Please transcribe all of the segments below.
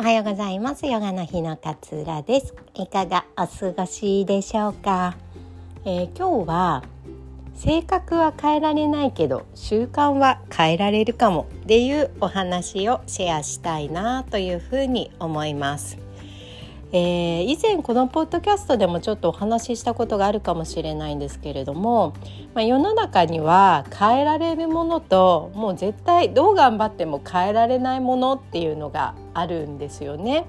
おはようございます。ヨガの日のかつらです。いかがお過ごしでしょうか、えー、今日は性格は変えられないけど習慣は変えられるかもっていうお話をシェアしたいなというふうに思います。えー、以前このポッドキャストでもちょっとお話ししたことがあるかもしれないんですけれども、まあ、世の中には変えられるものともう絶対どう頑張っても変えられないものっていうのがあるんですよね。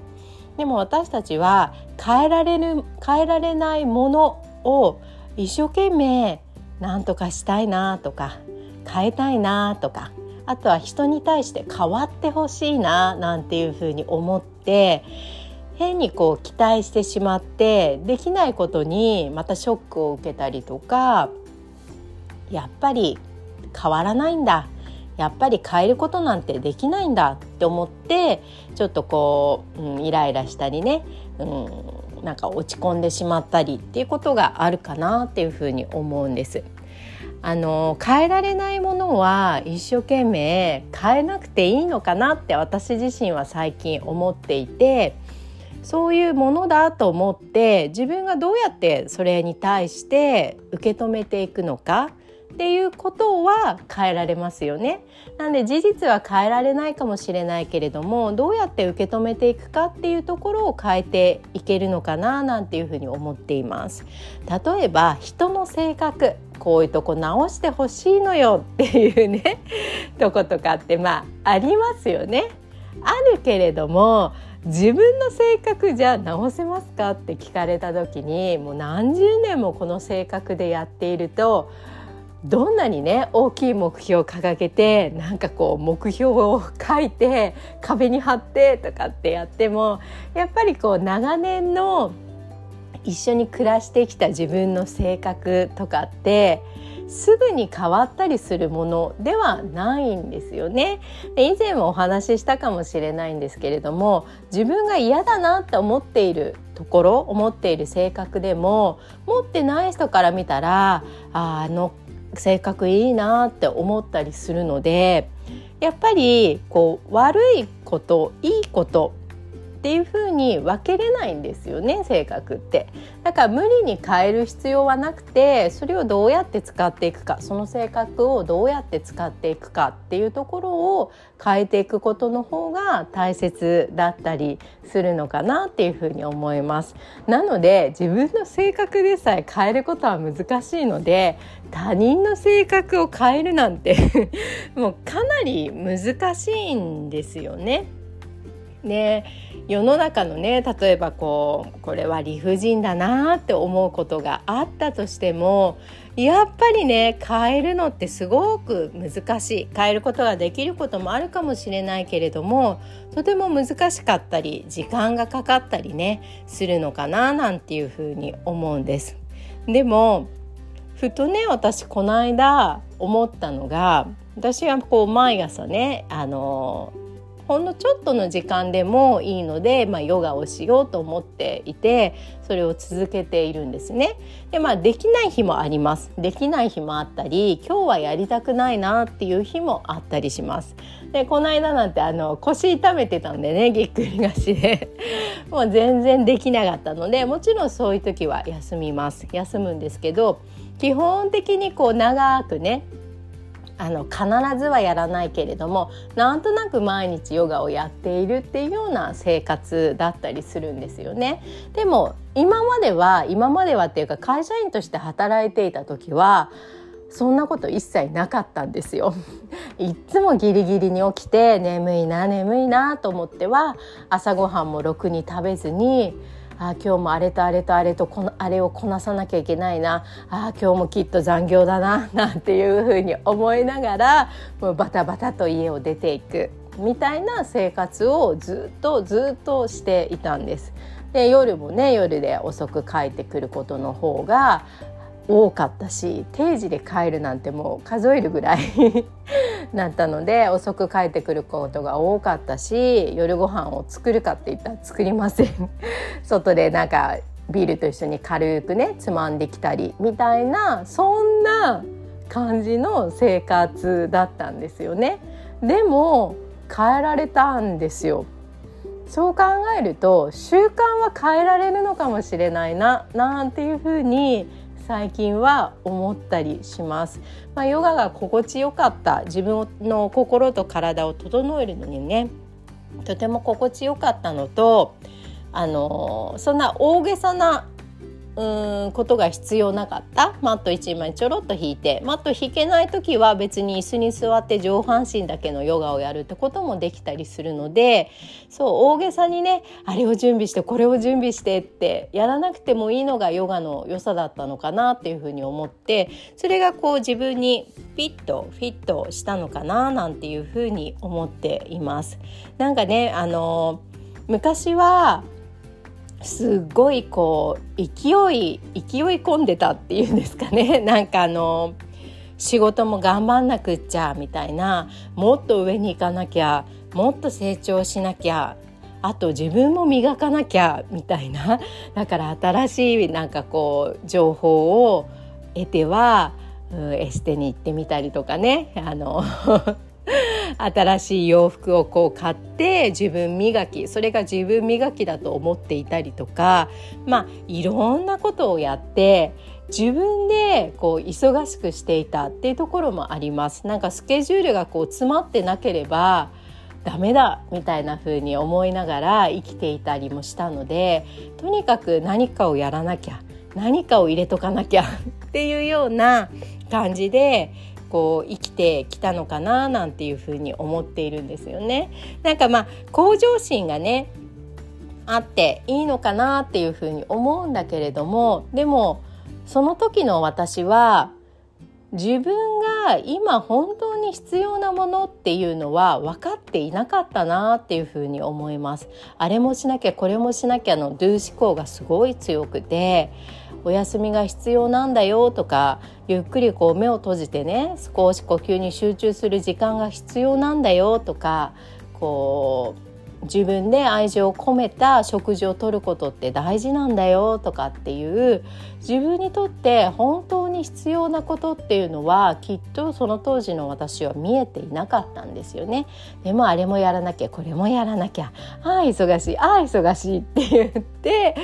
でも私たちは変えられる変えられないものを一生懸命何とかしたいなとか変えたいなとかあとは人に対して変わってほしいななんていうふうに思って変にこう期待してしまってできないことにまたショックを受けたりとかやっぱり変わらないんだやっぱり変えることなんてできないんだって思ってちょっとこう、うん、イライラしたりね、うん、なんか落ち込んでしまったりっていうことがあるかなっていうふうに思うんです。あの変えられないものは一生懸命変えなくていいのかなって私自身は最近思っていてそういうものだと思って自分がどうやってそれに対して受け止めていくのかっていうことは変えられますよね。なんで事実は変えられないかもしれないけれどもどうやって受け止めていくかっていうところを変えていけるのかななんていうふうに思っています。例えば人の性格こういうとこ直してほしいのよっていうねとことかってまあありますよね。あるけれども自分の性格じゃ直せますかって聞かれた時にもう何十年もこの性格でやっているとどんなにね大きい目標を掲げてなんかこう目標を書いて壁に貼ってとかってやってもやっぱりこう長年の一緒に暮らしてきた自分の性格とかってすぐに変わったりするものではないんですよね。以前もお話ししたかもしれないんですけれども自分が嫌だなって思っているところ思っている性格でも持ってない人から見たらあの性格いいなって思ったりするのでやっぱりこう悪いこといいことっていう風に分けれないんですよね性格ってだから無理に変える必要はなくてそれをどうやって使っていくかその性格をどうやって使っていくかっていうところを変えていくことの方が大切だったりするのかなっていうふうに思いますなので自分の性格でさえ変えることは難しいので他人の性格を変えるなんて もうかなり難しいんですよね。ね世の中のね例えばこうこれは理不尽だなって思うことがあったとしてもやっぱりね変えるのってすごく難しい変えることができることもあるかもしれないけれどもとても難しかったり時間がかかったりねするのかななんていうふうに思うんです。でもふとね私この間思ったのが私はこう毎朝ねあのほんのちょっとの時間でもいいので、まあ、ヨガをしようと思っていてそれを続けているんですね。でまあできない日もあります。できない日もあったり今日はやりたくないなっていう日もあったりします。でこの間なんてあの腰痛めてたんでねぎっくり腰で もう全然できなかったのでもちろんそういう時は休みます休むんですけど基本的にこう長くねあの必ずはやらないけれどもなんとなく毎日ヨガをやっているっていうような生活だったりするんですよね。でも今までは今まではっていうか会社員として働いていた時はそんなこと一切なかったんですよ。いっつもギリギリに起きて眠いな眠いなと思っては朝ごはんもろくに食べずにあ今日もあれとあれとあれとこのあれをこなさなきゃいけないなあ今日もきっと残業だな なんていうふうに思いながらもうバタバタと家を出ていくみたいな生活をずっとずっとしていたんです。で夜もね夜で遅く帰ってくることの方が多かったし定時で帰るなんてもう数えるぐらい なったので遅く帰ってくることが多かったし夜ご飯を作るかって言ったら作りません。外でなんかビールと一緒に軽くねつまんできたりみたいなそんな感じの生活だったんですよね。でも変えられたんですよ。そう考えると習慣は変えられるのかもしれないななんていうふうに最近は思ったりします。まあ、ヨガが心地よかった自分の心と体を整えるのにねとても心地よかったのとあのそんな大げさなうんことが必要なかった？マット1枚ちょろっと引いてマット引けない時は別に椅子に座って上半身だけのヨガをやるってこともできたりするのでそう大げさにねあれを準備してこれを準備してってやらなくてもいいのがヨガの良さだったのかなっていうふうに思ってそれがこう自分にピッとフィットしたのかななんていうふうに思っています。なんかねあの昔はすごいこう勢い勢い込んでたっていうんですかね。なんかあの仕事も頑張んなくっちゃみたいなもっと上に行かなきゃもっと成長しなきゃあと自分も磨かなきゃみたいな。だから新しいなんかこう情報を得ては、エステに行ってみたりとかね。あの 新しい洋服をこう買って自分磨きそれが自分磨きだと思っていたりとかまあいろんなことをやって自分でこう忙しくしていたっていうところもあります。なんかスケジュールがこう詰まってなければダメだみたいな風に思いながら生きていたりもしたのでとにかく何かをやらなきゃ何かを入れとかなきゃっていうような感じでこう生きてきたのかななんていうふうに思っているんですよね。なんかまあ向上心がねあっていいのかなっていうふうに思うんだけれどもでもその時の私は自分が今本当に必要なものっていうのは分かっていなかったなっていうふうに思います。あれもしなきゃこれもしなきゃの do 思考がすごい強くてお休みが必要なんだよとかゆっくりこう目を閉じてね少し呼吸に集中する時間が必要なんだよとかこう自分で愛情を込めた食事をとることって大事なんだよとかっていう自分にとって本当に必要なことっていうのはきっとその当時の私は見えていなかったんですよね。でもあれもやらなきゃこれもやらなきゃああ忙しいああ忙しいって言って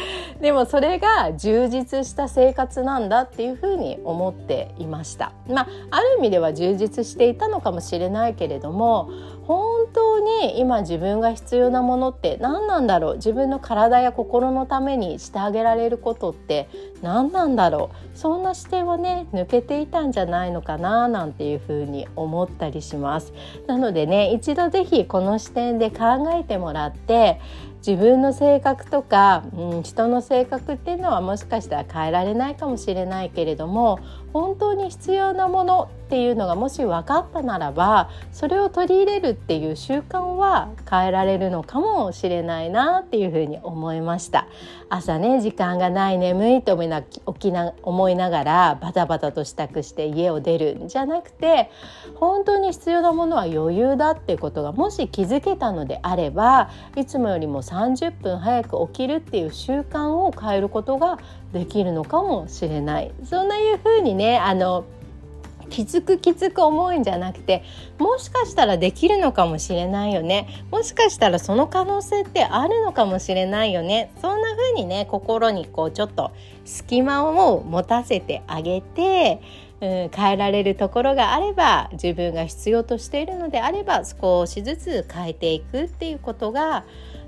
でもそれが充実した生活なんだっていうふうに思っていました。まあ、ある意味では充実していたのかもしれないけれども本当に今自分が必要なものって何なんだろう自分の体や心のためにしてあげられることって何なんだろうそんな視点はね抜けていたんじゃないのかななんていうふうに思ったりします。なのでね一度是非この視点で考えてもらって自分の性格とか、うん、人の性格っていうのはもしかしたら変えられないかもしれないけれども本当に必要なものっていうのがもし分かったならばそれを取り入れるっていう習慣は変えられるのかもしれないなっていうふうに思いました。朝ね時間がない眠いと思いな起きな思いながらバタバタと支度して家を出るんじゃなくて本当に必要なものは余裕だっていうことがもし気づけたのであればいつもよりも30分早く起きるっていう習慣を変えることができるのかもしれない。そんないうふうにねあのきつくきつく思うんじゃなくてもしかしたらできるのかもしれないよね。もしかしたらその可能性ってあるのかもしれないよね。そんな風にね心にこうちょっと隙間を持たせてあげてうん、変えられるところがあれば自分が必要としているのであれば少しずつ変えていくっていうことが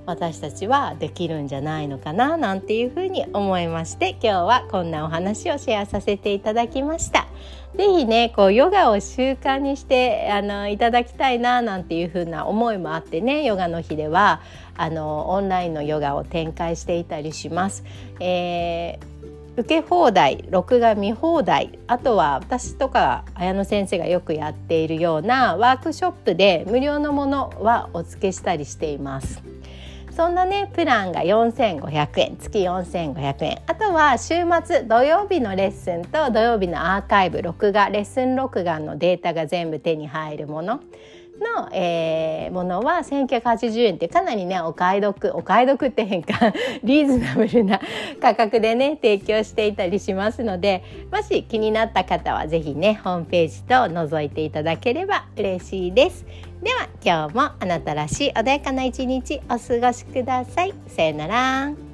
私たちはできるんじゃないのかななんていうふうに思いまして今日はこんなお話をシェアさせていただきました。ぜひねこうヨガを習慣にしてあのいただきたいななんていう風な思いもあってねヨガの日ではあのオンラインのヨガを展開していたりします。えー受け放題録画見放題あとは私とか綾乃先生がよくやっているようなワークショップで無料のものはお付けしたりしています。そんなねプランが4500円月4500円。あとは週末土曜日のレッスンと土曜日のアーカイブ録画レッスン録画のデータが全部手に入るもの。の、えー、ものは1980円ってかなりねお買い得お買い得って変換 リーズナブルな価格でね提供していたりしますのでもし気になった方は是非ねホームページと覗いていただければ嬉しいです。では今日もあなたらしい穏やかな一日お過ごしください。さよなら。